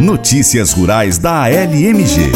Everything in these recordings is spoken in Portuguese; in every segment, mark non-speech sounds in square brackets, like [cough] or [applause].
Notícias Rurais da ALMG.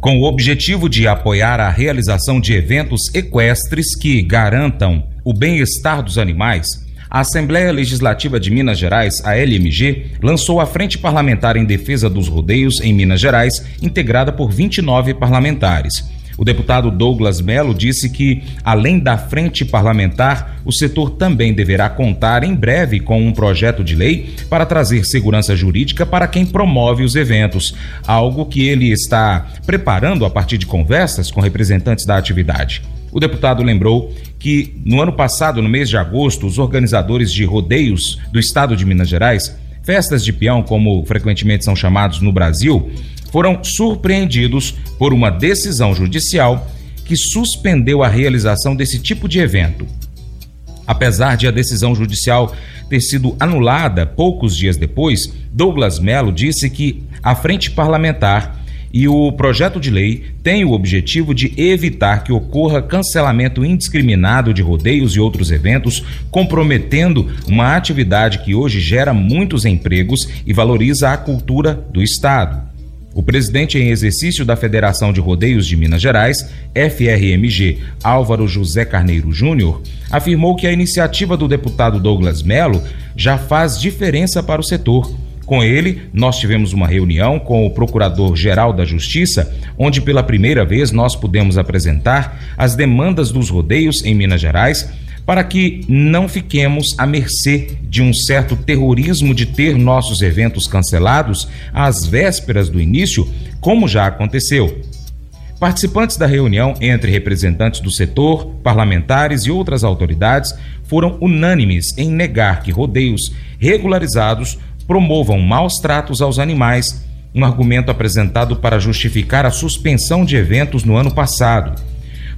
Com o objetivo de apoiar a realização de eventos equestres que garantam o bem-estar dos animais, a Assembleia Legislativa de Minas Gerais, a LMG, lançou a Frente Parlamentar em Defesa dos Rodeios em Minas Gerais, integrada por 29 parlamentares. O deputado Douglas Melo disse que, além da frente parlamentar, o setor também deverá contar em breve com um projeto de lei para trazer segurança jurídica para quem promove os eventos, algo que ele está preparando a partir de conversas com representantes da atividade. O deputado lembrou que, no ano passado, no mês de agosto, os organizadores de rodeios do estado de Minas Gerais, festas de peão, como frequentemente são chamados no Brasil, foram surpreendidos por uma decisão judicial que suspendeu a realização desse tipo de evento. Apesar de a decisão judicial ter sido anulada poucos dias depois, Douglas Melo disse que a frente parlamentar e o projeto de lei tem o objetivo de evitar que ocorra cancelamento indiscriminado de rodeios e outros eventos, comprometendo uma atividade que hoje gera muitos empregos e valoriza a cultura do Estado. O presidente em exercício da Federação de Rodeios de Minas Gerais, FRMG, Álvaro José Carneiro Júnior, afirmou que a iniciativa do deputado Douglas Melo já faz diferença para o setor. Com ele, nós tivemos uma reunião com o Procurador-Geral da Justiça, onde pela primeira vez nós pudemos apresentar as demandas dos rodeios em Minas Gerais para que não fiquemos à mercê de um certo terrorismo de ter nossos eventos cancelados às vésperas do início, como já aconteceu. Participantes da reunião, entre representantes do setor, parlamentares e outras autoridades, foram unânimes em negar que rodeios regularizados promovam maus tratos aos animais, um argumento apresentado para justificar a suspensão de eventos no ano passado.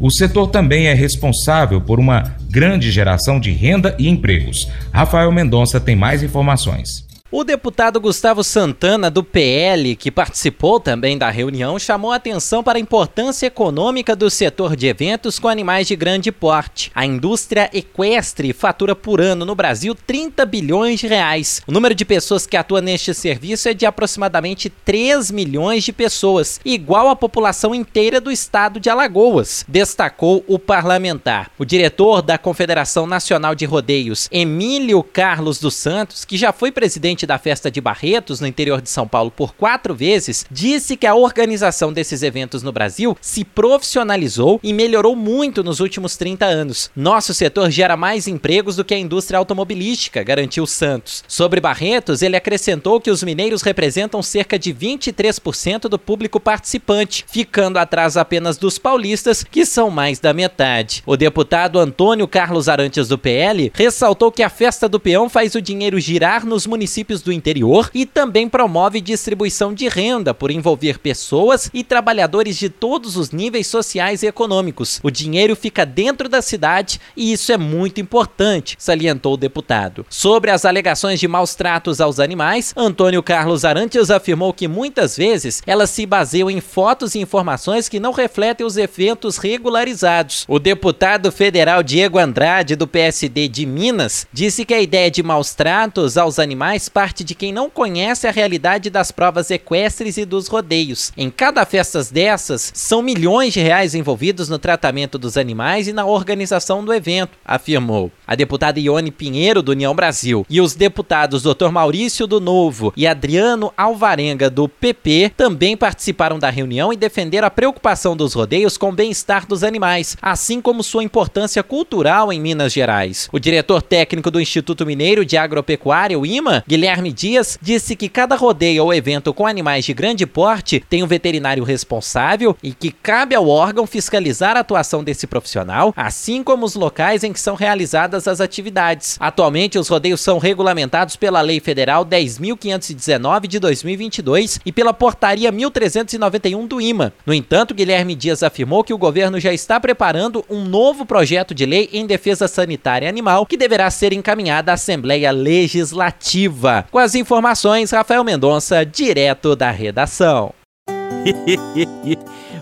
O setor também é responsável por uma grande geração de renda e empregos. Rafael Mendonça tem mais informações. O deputado Gustavo Santana, do PL, que participou também da reunião, chamou atenção para a importância econômica do setor de eventos com animais de grande porte. A indústria equestre fatura por ano no Brasil 30 bilhões de reais. O número de pessoas que atua neste serviço é de aproximadamente 3 milhões de pessoas, igual à população inteira do estado de Alagoas, destacou o parlamentar. O diretor da Confederação Nacional de Rodeios, Emílio Carlos dos Santos, que já foi presidente da festa de Barretos, no interior de São Paulo, por quatro vezes, disse que a organização desses eventos no Brasil se profissionalizou e melhorou muito nos últimos 30 anos. Nosso setor gera mais empregos do que a indústria automobilística, garantiu Santos. Sobre Barretos, ele acrescentou que os mineiros representam cerca de 23% do público participante, ficando atrás apenas dos paulistas, que são mais da metade. O deputado Antônio Carlos Arantes do PL ressaltou que a festa do peão faz o dinheiro girar nos municípios municípios do interior e também promove distribuição de renda por envolver pessoas e trabalhadores de todos os níveis sociais e econômicos. O dinheiro fica dentro da cidade e isso é muito importante, salientou o deputado. Sobre as alegações de maus tratos aos animais, Antônio Carlos Arantes afirmou que muitas vezes elas se baseiam em fotos e informações que não refletem os eventos regularizados. O deputado federal Diego Andrade, do PSD de Minas, disse que a ideia de maus tratos aos animais parte de quem não conhece a realidade das provas equestres e dos rodeios. Em cada festas dessas, são milhões de reais envolvidos no tratamento dos animais e na organização do evento, afirmou. A deputada Ione Pinheiro, do União Brasil, e os deputados Dr. Maurício do Novo e Adriano Alvarenga, do PP, também participaram da reunião e defenderam a preocupação dos rodeios com o bem-estar dos animais, assim como sua importância cultural em Minas Gerais. O diretor técnico do Instituto Mineiro de Agropecuária, o IMA, Guilherme Guilherme Dias disse que cada rodeio ou evento com animais de grande porte tem um veterinário responsável e que cabe ao órgão fiscalizar a atuação desse profissional, assim como os locais em que são realizadas as atividades. Atualmente, os rodeios são regulamentados pela Lei Federal 10.519 de 2022 e pela Portaria 1391 do IMA. No entanto, Guilherme Dias afirmou que o governo já está preparando um novo projeto de lei em defesa sanitária animal que deverá ser encaminhado à Assembleia Legislativa. Com as informações, Rafael Mendonça, direto da redação. [laughs]